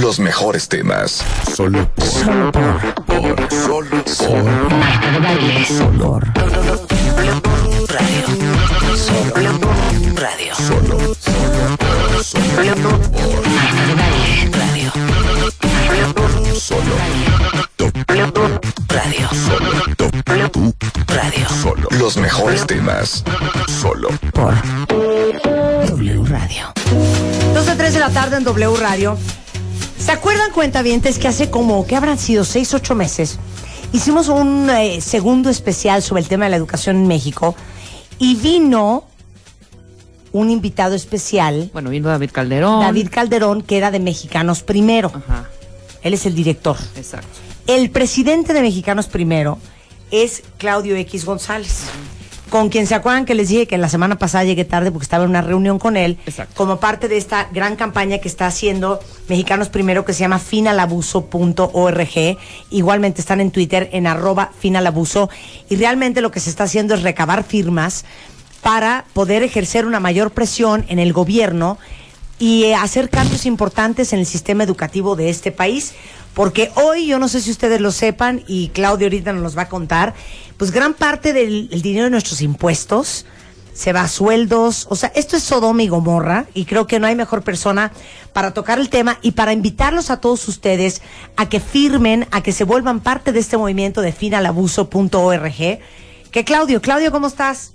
Los mejores temas. Solo por. Solo por. por- solo por. Marta de baile. Solo por. Radio. Solo radio. Solo, solo por. Solo Marta de baile. Radio. Solo. Radio. Solo. Radio. Solo. Los mejores temas. Solo. Por W Radio. 12 3 de la tarde en W Radio. ¿Se acuerdan, cuentavientes, que hace como, que habrán sido 6, 8 meses, hicimos un eh, segundo especial sobre el tema de la educación en México y vino un invitado especial, Bueno, vino David Calderón. David Calderón, que era de Mexicanos Primero. Ajá, Él es el director. exacto. El presidente de Mexicanos Primero es Claudio X González, con quien se acuerdan que les dije que la semana pasada llegué tarde porque estaba en una reunión con él, Exacto. como parte de esta gran campaña que está haciendo Mexicanos Primero que se llama finalabuso.org. Igualmente están en Twitter en arroba finalabuso y realmente lo que se está haciendo es recabar firmas para poder ejercer una mayor presión en el gobierno y eh, hacer cambios importantes en el sistema educativo de este país. Porque hoy, yo no sé si ustedes lo sepan, y Claudio ahorita nos los va a contar, pues gran parte del el dinero de nuestros impuestos se va a sueldos. O sea, esto es Sodoma y Gomorra, y creo que no hay mejor persona para tocar el tema y para invitarlos a todos ustedes a que firmen, a que se vuelvan parte de este movimiento de finalabuso.org. Que Claudio, Claudio, ¿cómo estás?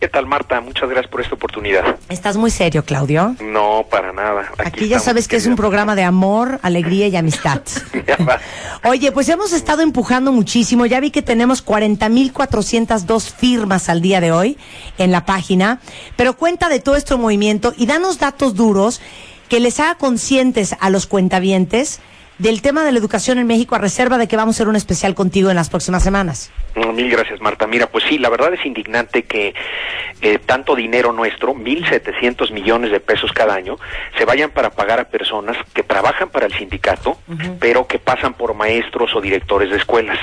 ¿Qué tal, Marta? Muchas gracias por esta oportunidad. Estás muy serio, Claudio. No, para nada. Aquí, ya sabes que es un programa de amor, alegría y amistad. Oye, pues hemos estado empujando muchísimo. Ya vi que tenemos 40.402 firmas al día de hoy en la página. Pero cuenta de todo este movimiento y danos datos duros que les haga conscientes a los cuentavientes del tema de la educación en México a reserva de que vamos a hacer un especial contigo en las próximas semanas. Mil gracias, Marta. Mira, pues sí, la verdad es indignante que eh, tanto dinero nuestro, 1.700 millones de pesos cada año, se vayan para pagar a personas que trabajan para el sindicato, pero que pasan por maestros o directores de escuelas.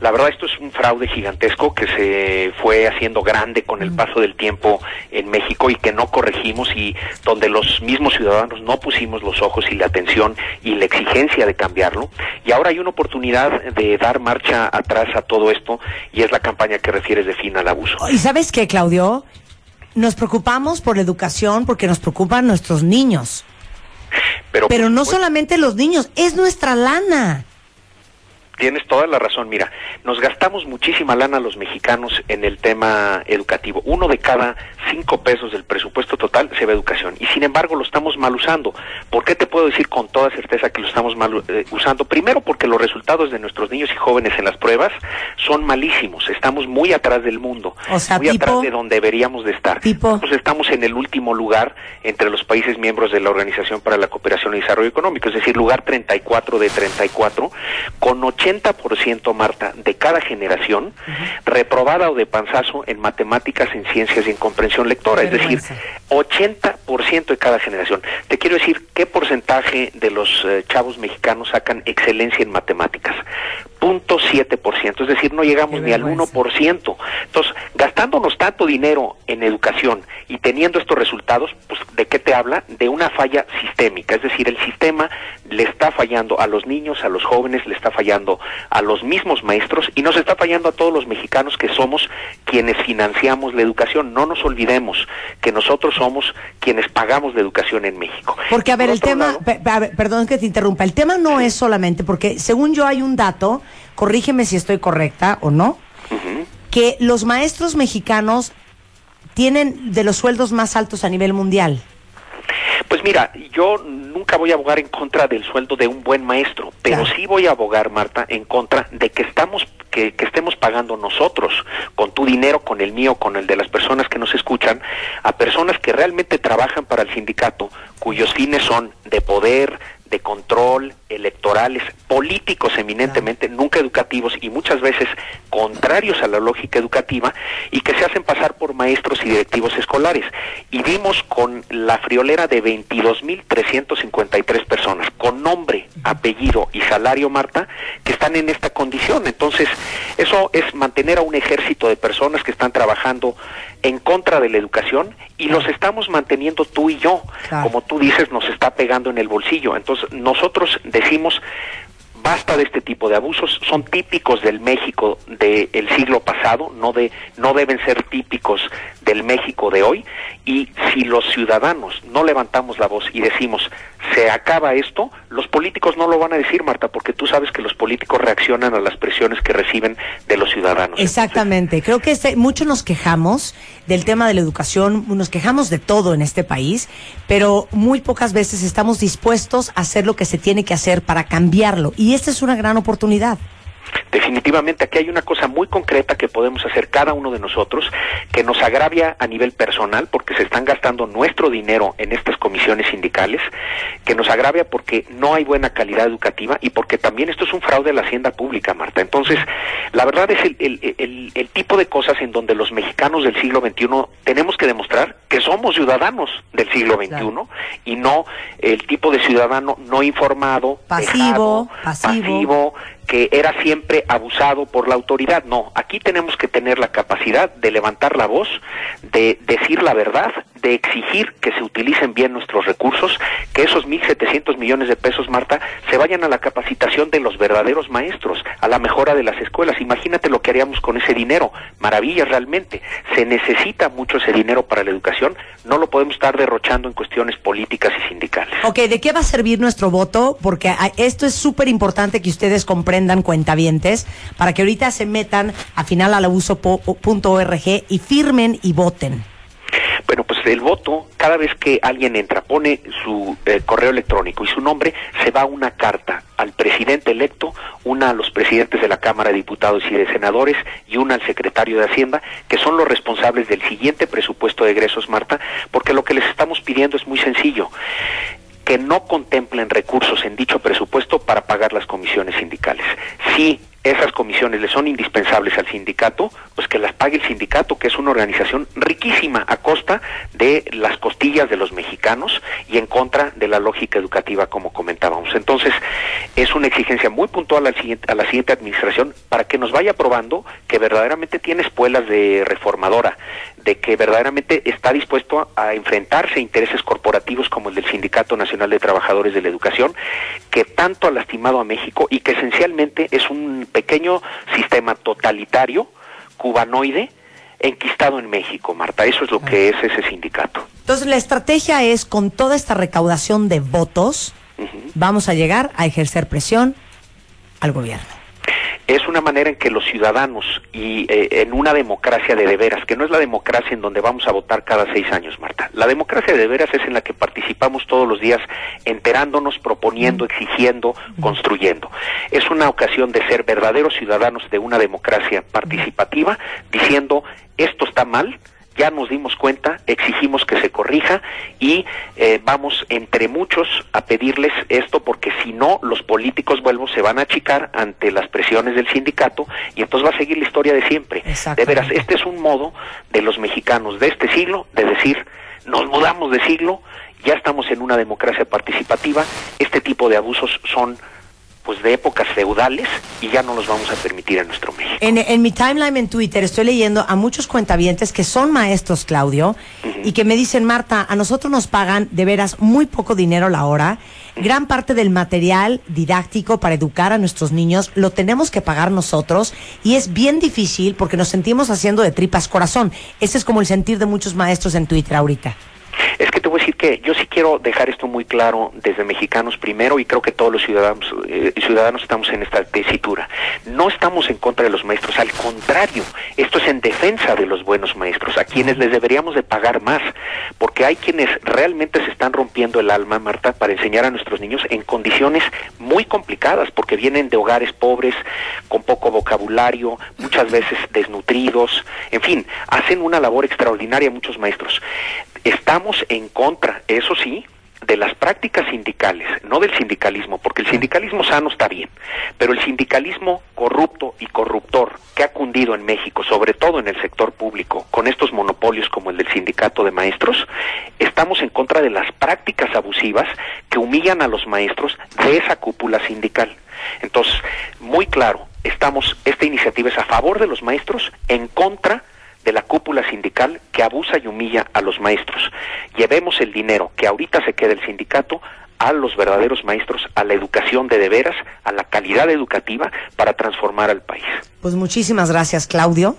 La verdad, esto es un fraude gigantesco que se fue haciendo grande con el paso del tiempo en México y que no corregimos y donde los mismos ciudadanos no pusimos los ojos y la atención y la exigencia de cambiarlo. Y ahora hay una oportunidad de dar marcha atrás a todo esto y es la campaña que refieres de fin al abuso. ¿Y sabes qué, Claudio? Nos preocupamos por la educación porque nos preocupan nuestros niños. Pero, Pero no solamente los niños, es nuestra lana. Tienes toda la razón. Mira, nos gastamos muchísima lana los mexicanos en el tema educativo. Uno de cada cinco pesos del presupuesto total se va a educación. Y sin embargo lo estamos mal usando. ¿Por qué te puedo decir con toda certeza que lo estamos mal eh, usando? Primero porque los resultados de nuestros niños y jóvenes en las pruebas son malísimos. Estamos muy atrás del mundo. O sea, muy tipo- atrás de donde deberíamos de estar. Tipo- Pues estamos en el último lugar entre los países miembros de la Organización para la Cooperación y Desarrollo Económico, es decir, lugar 34 de 34, con 80%, Marta, de cada generación reprobada o de panzazo en matemáticas, en ciencias y en comprensión lectora, es decir, Vergüenza. 80% de cada generación. Te quiero decir qué porcentaje de los eh, chavos mexicanos sacan excelencia en matemáticas. Punto siete por ciento, es decir, no llegamos ni al vergüenza. 1%. Entonces, gastándonos tanto dinero en educación y teniendo estos resultados, pues, ¿de qué te habla? De una falla sistémica, es decir, el sistema le está fallando a los niños, a los jóvenes, le está fallando a los mismos maestros y nos está fallando a todos los mexicanos que somos quienes financiamos la educación. No nos olvidemos que nosotros somos quienes pagamos la educación en México. Porque, a ver, Por el tema, lado- ver, perdón que te interrumpa, el tema no es solamente, porque según yo hay un dato, corrígeme si estoy correcta o no. Que los maestros mexicanos tienen de los sueldos más altos a nivel mundial. Pues mira, yo nunca voy a abogar en contra del sueldo de un buen maestro, pero Claro. sí voy a abogar, Marta, en contra de que estamos que, que estemos pagando nosotros con tu dinero, con el mío, con el de las personas que nos escuchan, a personas que realmente trabajan para el sindicato, cuyos fines son de poder, de control control, electorales, políticos eminentemente, nunca educativos y muchas veces contrarios a la lógica educativa y que se hacen pasar por maestros y directivos escolares. Y vimos con la friolera de 22.353 personas, con nombre, apellido y salario, Marta, que están en esta condición. Entonces, eso es mantener a un ejército de personas que están trabajando en contra de la educación y los estamos manteniendo tú y yo. Como tú dices, nos está pegando en el bolsillo. Entonces, nosotros decimos, basta de este tipo de abusos, son típicos del México del siglo pasado, no de no deben ser típicos del México de hoy. Y si los ciudadanos no levantamos la voz y decimos se acaba esto, los políticos no lo van a decir, Marta, porque tú sabes que los políticos reaccionan a las presiones que reciben de los ciudadanos. Exactamente. Creo que este, mucho nos quejamos del tema de la educación, nos quejamos de todo en este país, pero muy pocas veces estamos dispuestos a hacer lo que se tiene que hacer para cambiarlo. Y esta es una gran oportunidad. Definitivamente aquí hay una cosa muy concreta que podemos hacer cada uno de nosotros que nos agravia a nivel personal porque se están gastando nuestro dinero en estas comisiones sindicales, que nos agravia porque no hay buena calidad educativa y porque también esto es un fraude a la hacienda pública, Marta. Entonces, la verdad es el, el, el, el tipo de cosas en donde los mexicanos del siglo XXI tenemos que demostrar que somos ciudadanos del siglo XXI Claro. y no el tipo de ciudadano no informado, Pasivo, dejado, pasivo. pasivo, que era siempre abusado por la autoridad. No, aquí tenemos que tener la capacidad de levantar la voz, de decir la verdad, de exigir que se utilicen bien nuestros recursos, que esos 1.700 millones de pesos, Marta, se vayan a la capacitación de los verdaderos maestros, a la mejora de las escuelas. Imagínate lo que haríamos con ese dinero. Maravillas realmente. Se necesita mucho ese dinero para la educación. No lo podemos estar derrochando en cuestiones políticas y sindicales. Ok, ¿de qué va a servir nuestro voto? Porque a- esto es súper importante que ustedes comprendan, cuentavientes, para que ahorita se metan a finalabuso.org y firmen y voten. Bueno, pues el voto, cada vez que alguien entra, pone su eh, correo electrónico y su nombre, se va una carta al presidente electo, una a los presidentes de la Cámara de Diputados y de Senadores y una al secretario de Hacienda, que son los responsables del siguiente presupuesto de egresos, Marta, porque lo que les estamos pidiendo es muy sencillo que no contemplen recursos en dicho presupuesto para pagar las comisiones sindicales. Si esas comisiones le son indispensables al sindicato, pues que las pague el sindicato, que es una organización riquísima a costa de las costillas de los mexicanos y en contra de la lógica educativa, como comentábamos. Entonces, es una exigencia muy puntual al siguiente- a la siguiente administración para que nos vaya probando que verdaderamente tiene espuelas de reformadora, de que verdaderamente está dispuesto a, a enfrentarse a intereses corporativos como el del Sindicato Nacional de Trabajadores de la Educación, que tanto ha lastimado a México y que esencialmente es un pequeño sistema totalitario, cubanoide, enquistado en México, Marta. Eso es lo que es ese sindicato. Entonces, la estrategia es, con toda esta recaudación de votos, vamos a llegar a ejercer presión al gobierno. Es una manera en que los ciudadanos y eh, en una democracia de veras, que no es la democracia en donde vamos a votar cada seis años, Marta. La democracia de de veras es en la que participamos todos los días enterándonos, proponiendo, exigiendo, construyendo. Es una ocasión de ser verdaderos ciudadanos de una democracia participativa, diciendo esto está mal, ya nos dimos cuenta, exigimos que se corrija y eh, vamos entre muchos a pedirles esto porque si no los políticos vuelvo se van a achicar ante las presiones del sindicato y entonces va a seguir la historia de siempre. De veras, este es un modo de los mexicanos de este siglo de decir, nos mudamos de siglo, ya estamos en una democracia participativa, este tipo de abusos son pues de épocas feudales y ya no los vamos a permitir en nuestro México. En, en mi timeline en Twitter estoy leyendo a muchos cuentavientes que son maestros, Claudio, y que me dicen, Marta, a nosotros nos pagan de veras muy poco dinero la hora. Gran parte del material didáctico para educar a nuestros niños lo tenemos que pagar nosotros y es bien difícil porque nos sentimos haciendo de tripas corazón. Ese es como el sentir de muchos maestros en Twitter ahorita. Voy a decir que yo sí quiero dejar esto muy claro desde Mexicanos primero y creo que todos los ciudadanos eh, ciudadanos estamos en esta tesitura. No estamos en contra de los maestros, al contrario, esto es en defensa de los buenos maestros, a quienes les deberíamos de pagar más, porque hay quienes realmente se están rompiendo el alma, Marta, para enseñar a nuestros niños en condiciones muy complicadas, porque vienen de hogares pobres, con poco vocabulario, muchas veces desnutridos, en fin, hacen una labor extraordinaria muchos maestros. Estamos en contra, eso sí, de las prácticas sindicales, no del sindicalismo, porque el sindicalismo sano está bien, pero el sindicalismo corrupto y corruptor que ha cundido en México, sobre todo en el sector público, con estos monopolios como el del sindicato de maestros, estamos en contra de las prácticas abusivas que humillan a los maestros de esa cúpula sindical. Entonces, muy claro, estamos, esta iniciativa es a favor de los maestros, en contra de la cúpula sindical que abusa y humilla a los maestros. Llevemos el dinero que ahorita se queda el sindicato a los verdaderos maestros, a la educación de de veras, a la calidad educativa para transformar al país. Pues muchísimas gracias, Claudio.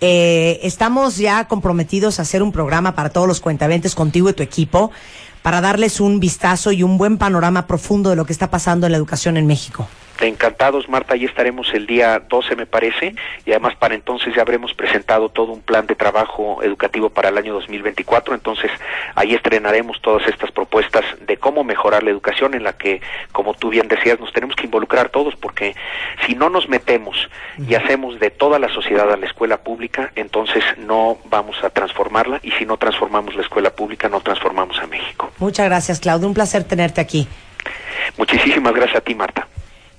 Eh, estamos ya comprometidos a hacer un programa para todos los cuentaventes contigo y tu equipo para darles un vistazo y un buen panorama profundo de lo que está pasando en la educación en México. Encantados, Marta, ahí estaremos el día 12, me parece, y además para entonces ya habremos presentado todo un plan de trabajo educativo para el año 2024, entonces ahí estrenaremos todas estas propuestas de cómo mejorar la educación en la que, como tú bien decías, nos tenemos que involucrar todos, porque si no nos metemos y hacemos de toda la sociedad a la escuela pública, entonces no vamos a transformarla, y si no transformamos la escuela pública, no transformamos a México. Muchas gracias, Claudio. Un placer tenerte aquí. Muchísimas gracias a ti, Marta.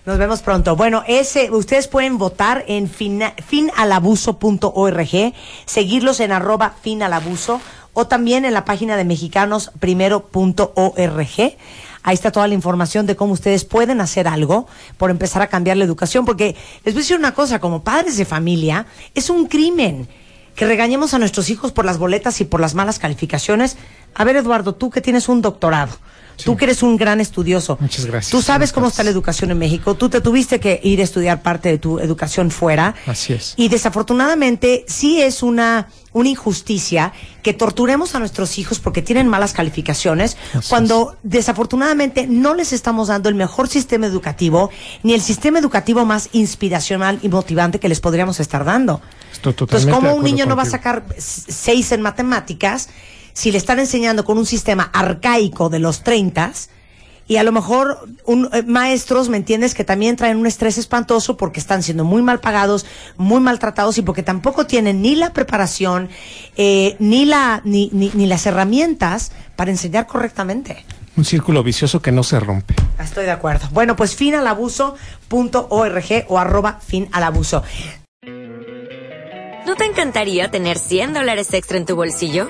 Nos vemos pronto. Bueno, ese, ustedes pueden votar en fina- finalabuso.org, seguirlos en arroba finalabuso o también en la página de mexicaноsprimero.org. Ahí está toda la información de cómo ustedes pueden hacer algo por empezar a cambiar la educación. Porque les voy a decir una cosa, como padres de familia, es un crimen que regañemos a nuestros hijos por las boletas y por las malas calificaciones. A ver, Eduardo, tú que tienes un doctorado, tú que eres un gran estudioso. Muchas gracias. Tú sabes cómo está la educación en México. Tú te tuviste que ir a estudiar parte de tu educación fuera. Así es. Y desafortunadamente sí es una, una injusticia que torturemos a nuestros hijos porque tienen malas calificaciones Así cuando desafortunadamente no les estamos dando el mejor sistema educativo ni el sistema educativo más inspiracional y motivante que les podríamos estar dando. Estoy Entonces, totalmente ¿cómo de un niño no va a sacar seis en matemáticas si le están enseñando con un sistema arcaico de los 30 y a lo mejor un, eh, maestros, ¿me entiendes?, que también traen un estrés espantoso porque están siendo muy mal pagados, muy maltratados y porque tampoco tienen ni la preparación, eh, ni, la, ni, ni, ni las herramientas para enseñar correctamente. Un círculo vicioso que no se rompe. Estoy de acuerdo. Bueno, pues finalabuso.org o arroba finalabuso. ¿No te encantaría tener 100 dólares extra en tu bolsillo?